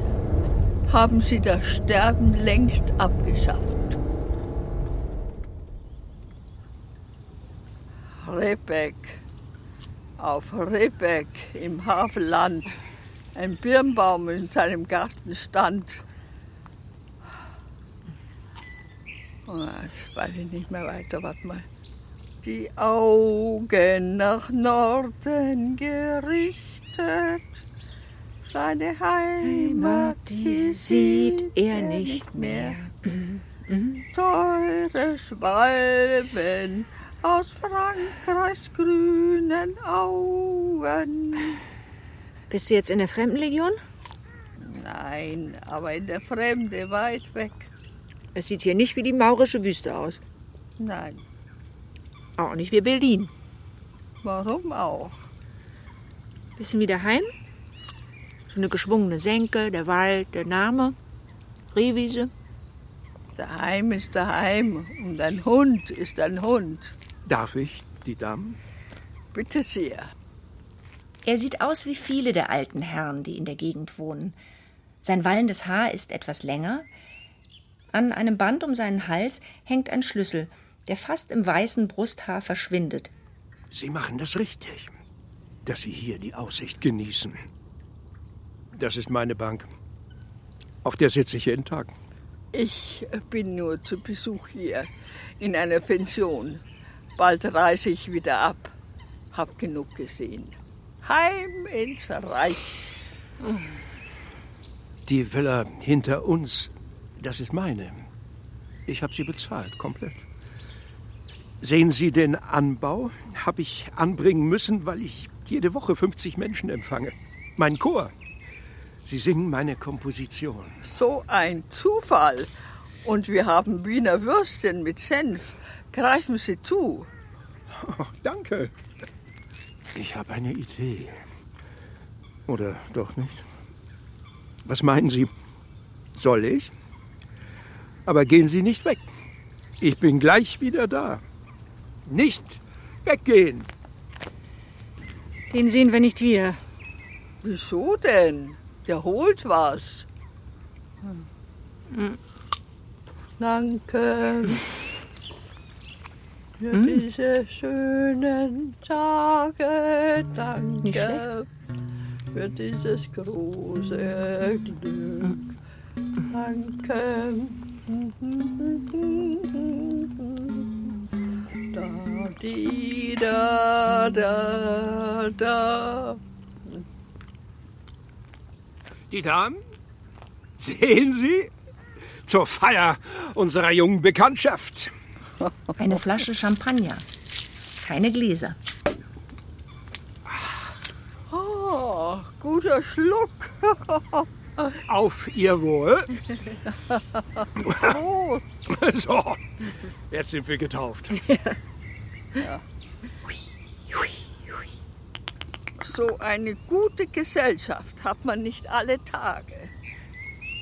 haben sie das Sterben längst abgeschafft. Rebek, auf Rebek im Havelland, ein Birnbaum in seinem Garten stand. Oh, jetzt weiß ich nicht mehr weiter, warte mal. Die Augen nach Norden gerichtet, seine Heimat, die sieht er nicht mehr. Teure Schwalben aus Frankreichs grünen Augen. Bist du jetzt in der Fremdenlegion? Nein, aber in der Fremde, weit weg. Es sieht hier nicht wie die maurische Wüste aus. Nein. Auch nicht wie Berlin. Warum auch? Bisschen wie daheim? So eine geschwungene Senke, der Wald, der Name, Rehwiese. Daheim ist daheim und ein Hund ist ein Hund. Darf ich, die Dame? Bitte sehr. Er sieht aus wie viele der alten Herren, die in der Gegend wohnen. Sein wallendes Haar ist etwas länger. An einem Band um seinen Hals hängt ein Schlüssel, der fast im weißen Brusthaar verschwindet. Sie machen das richtig, dass Sie hier die Aussicht genießen. Das ist meine Bank. Auf der sitze ich jeden Tag. Ich bin nur zu Besuch hier in einer Pension. Bald reise ich wieder ab. Hab genug gesehen. Heim ins Reich. Die Villa hinter uns, das ist meine. Ich habe sie bezahlt, komplett. Sehen Sie den Anbau? Habe ich anbringen müssen, weil ich jede Woche 50 Menschen empfange. Mein Chor. Sie singen meine Komposition. So ein Zufall. Und wir haben Wiener Würstchen mit Senf. Greifen Sie zu. Oh, danke. Ich habe eine Idee. Oder doch nicht? Was meinen Sie? Soll ich? Aber gehen Sie nicht weg. Ich bin gleich wieder da. Nicht weggehen. Den sehen wir nicht wieder. Wieso denn? Der holt was. Hm. Danke für hm? diese schönen Tage. Danke für dieses große Glück. Danke. Da, di, da, da, da. Die Damen? Sehen Sie? Zur Feier unserer jungen Bekanntschaft. Eine Flasche Champagner. Keine Gläser. Oh, guter Schluck. Auf Ihr Wohl. Oh. So, jetzt sind wir getauft. Ja. So eine gute Gesellschaft hat man nicht alle Tage.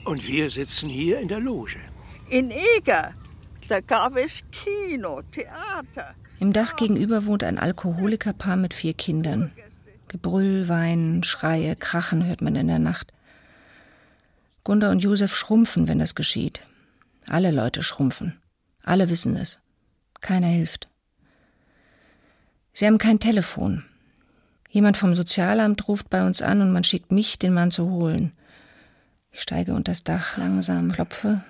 Und wir sitzen hier in der Loge. In Eger, da gab es Kino, Theater. Im Dach gegenüber wohnt ein Alkoholikerpaar mit vier Kindern. Gebrüll, Weinen, Schreie, Krachen hört man in der Nacht. Gunda und Josef schrumpfen, wenn das geschieht. Alle Leute schrumpfen. Alle wissen es. Keiner hilft. Sie haben kein Telefon. Jemand vom Sozialamt ruft bei uns an und man schickt mich, den Mann zu holen. Ich steige unter das Dach, langsam klopfe.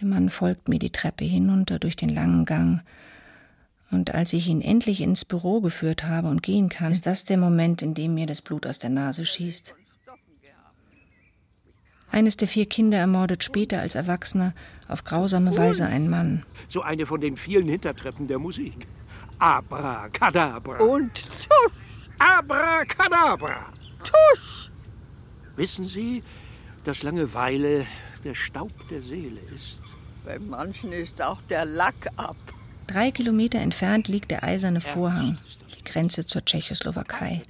Der Mann folgt mir die Treppe hinunter durch den langen Gang. Und als ich ihn endlich ins Büro geführt habe und gehen kann, ist das der Moment, in dem mir das Blut aus der Nase schießt. Eines der vier Kinder ermordet später als Erwachsener auf grausame Weise einen Mann. So eine von den vielen Hintertreppen der Musik. Abracadabra. Und tusch. Abracadabra. Tusch. Wissen Sie, dass Langeweile der Staub der Seele ist? Bei manchen ist auch der Lack ab. Drei Kilometer entfernt liegt der eiserne Vorhang, die Grenze zur Tschechoslowakei.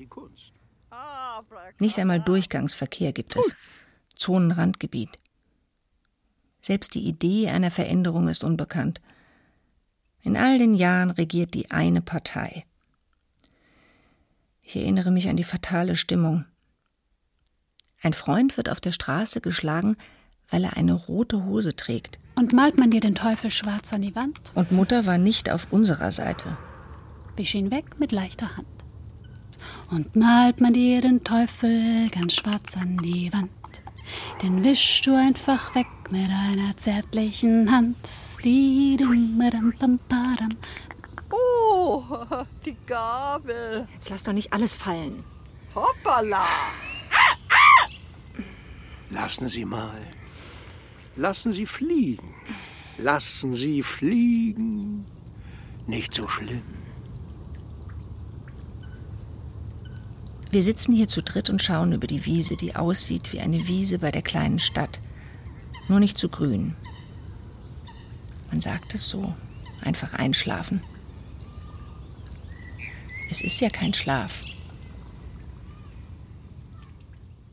Nicht einmal Durchgangsverkehr gibt es. Zonenrandgebiet. Selbst die Idee einer Veränderung ist unbekannt. In all den Jahren regiert die eine Partei. Ich erinnere mich an die fatale Stimmung. Ein Freund wird auf der Straße geschlagen, weil er eine rote Hose trägt. Und malt man dir den Teufel schwarz an die Wand? Und Mutter war nicht auf unserer Seite. Wisch ihn weg mit leichter Hand. Und malt man dir den Teufel ganz schwarz an die Wand, den wischst du einfach weg mit einer zärtlichen Hand. Oh, die Gabel. Jetzt lass doch nicht alles fallen. Hoppala. Lassen Sie mal. Lassen Sie fliegen. Lassen Sie fliegen. Nicht so schlimm. Wir sitzen hier zu dritt und schauen über die Wiese, die aussieht wie eine Wiese bei der kleinen Stadt. Nur nicht zu grün. Man sagt es so. Einfach einschlafen. Es ist ja kein Schlaf.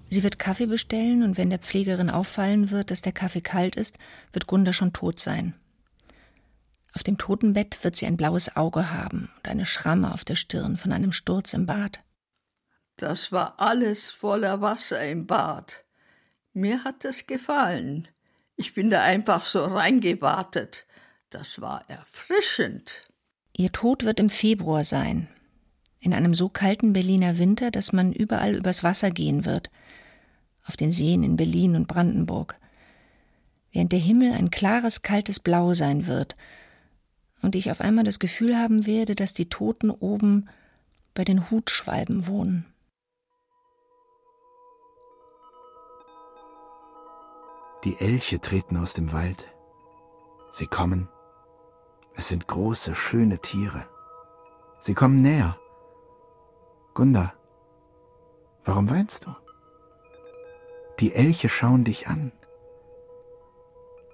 Sie wird Kaffee bestellen und wenn der Pflegerin auffallen wird, dass der Kaffee kalt ist, wird Gunda schon tot sein. Auf dem Totenbett wird sie ein blaues Auge haben und eine Schramme auf der Stirn von einem Sturz im Bad. Das war alles voller Wasser im Bad. Mir hat es gefallen. Ich bin da einfach so reingewartet. Das war erfrischend. Ihr Tod wird im Februar sein. In einem so kalten Berliner Winter, dass man überall übers Wasser gehen wird. Auf den Seen in Berlin und Brandenburg. Während der Himmel ein klares, kaltes Blau sein wird. Und ich auf einmal das Gefühl haben werde, dass die Toten oben bei den Hutschwalben wohnen. Die Elche treten aus dem Wald. Sie kommen. Es sind große, schöne Tiere. Sie kommen näher. Gunda, warum weinst du? Die Elche schauen dich an.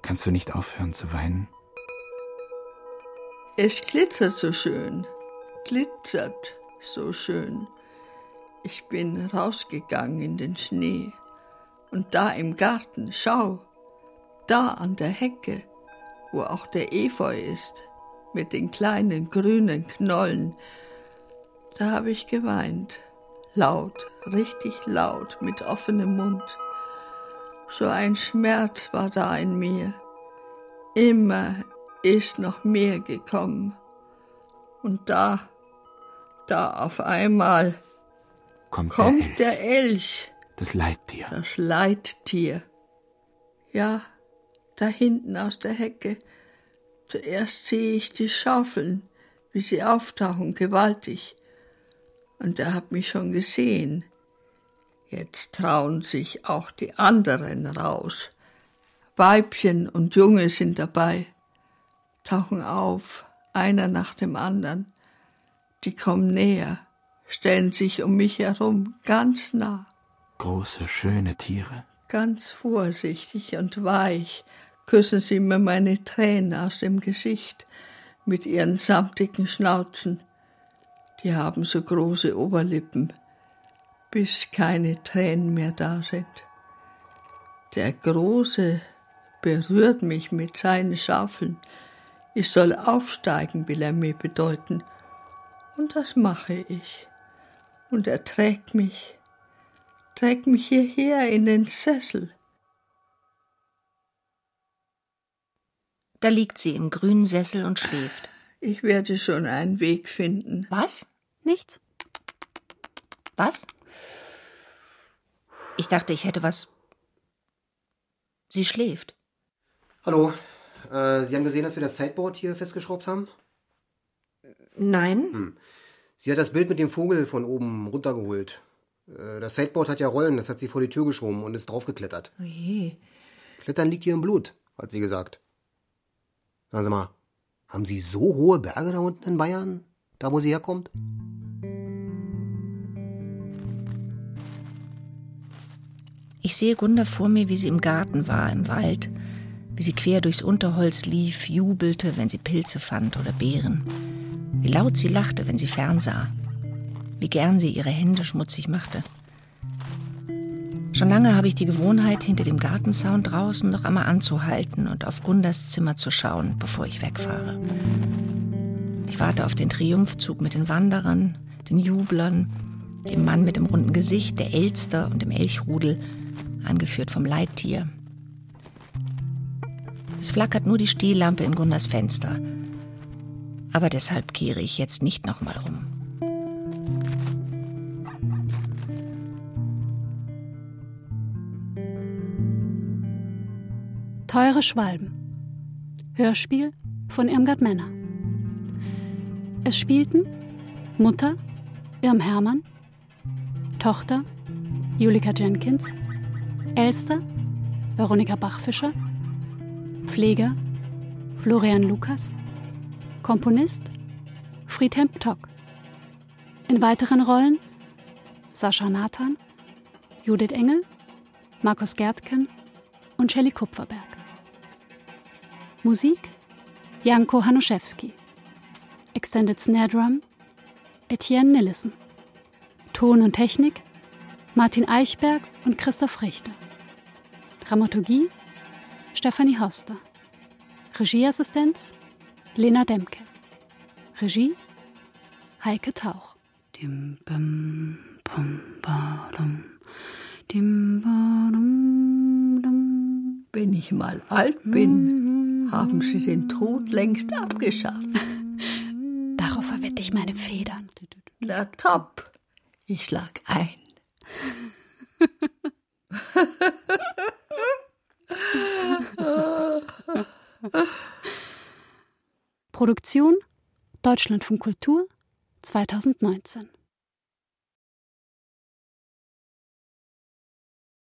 Kannst du nicht aufhören zu weinen? Es glitzert so schön, glitzert so schön. Ich bin rausgegangen in den Schnee. Und da im Garten, schau, da an der Hecke, wo auch der Efeu ist, mit den kleinen grünen Knollen, da habe ich geweint, laut, richtig laut, mit offenem Mund. So ein Schmerz war da in mir. Immer ist noch mehr gekommen. Und da, da auf einmal kommt, kommt der, Elch. der Elch das Leittier. Das Leittier. Ja, da hinten aus der Hecke. Zuerst sehe ich die Schaufeln, wie sie auftauchen, gewaltig. Und er hat mich schon gesehen. Jetzt trauen sich auch die anderen raus. Weibchen und Junge sind dabei, tauchen auf, einer nach dem anderen. Die kommen näher, stellen sich um mich herum, ganz nah große, schöne Tiere. Ganz vorsichtig und weich küssen sie mir meine Tränen aus dem Gesicht mit ihren samtigen Schnauzen. Die haben so große Oberlippen, bis keine Tränen mehr da sind. Der Große berührt mich mit seinen Schaufeln. Ich soll aufsteigen, will er mir bedeuten. Und das mache ich. Und er trägt mich Zeig mich hierher in den Sessel. Da liegt sie im grünen Sessel und schläft. Ich werde schon einen Weg finden. Was? Nichts. Was? Ich dachte, ich hätte was. Sie schläft. Hallo. Äh, Sie haben gesehen, dass wir das Sideboard hier festgeschraubt haben? Nein. Hm. Sie hat das Bild mit dem Vogel von oben runtergeholt. Äh, das Sideboard hat ja Rollen, das hat sie vor die Tür geschoben und ist draufgeklettert. Oh je. Klettern liegt hier im Blut, hat sie gesagt. Sagen Sie mal, haben Sie so hohe Berge da unten in Bayern, da wo sie herkommt? Ich sehe Gunda vor mir, wie sie im Garten war, im Wald, wie sie quer durchs Unterholz lief, jubelte, wenn sie Pilze fand oder Beeren, wie laut sie lachte, wenn sie fernsah wie gern sie ihre Hände schmutzig machte. Schon lange habe ich die Gewohnheit, hinter dem Gartenzaun draußen noch einmal anzuhalten und auf Gundas Zimmer zu schauen, bevor ich wegfahre. Ich warte auf den Triumphzug mit den Wanderern, den Jublern, dem Mann mit dem runden Gesicht, der Elster und dem Elchrudel, angeführt vom Leittier. Es flackert nur die Stehlampe in Gunnars Fenster. Aber deshalb kehre ich jetzt nicht nochmal um. Teure Schwalben. Hörspiel von Irmgard Männer. Es spielten Mutter Irm Hermann, Tochter Julika Jenkins, Elster Veronika Bachfischer, Pfleger Florian Lukas, Komponist Friedhelm Ptock. In weiteren Rollen Sascha Nathan, Judith Engel, Markus Gärtken und Shelley Kupferberg. Musik Janko Hanuszewski. Extended Snare Drum Etienne Nillison. Ton und Technik Martin Eichberg und Christoph Richter. Dramaturgie Stefanie Hoster. Regieassistenz Lena Demke. Regie Heike Tauch. Dim, bam, pum, badum. Dim, badum, dum. Wenn ich mal alt bin, haben sie den Tod längst abgeschafft. Darauf verwette ich meine Federn. Na top, ich schlag ein. Produktion Deutschlandfunk Kultur 2019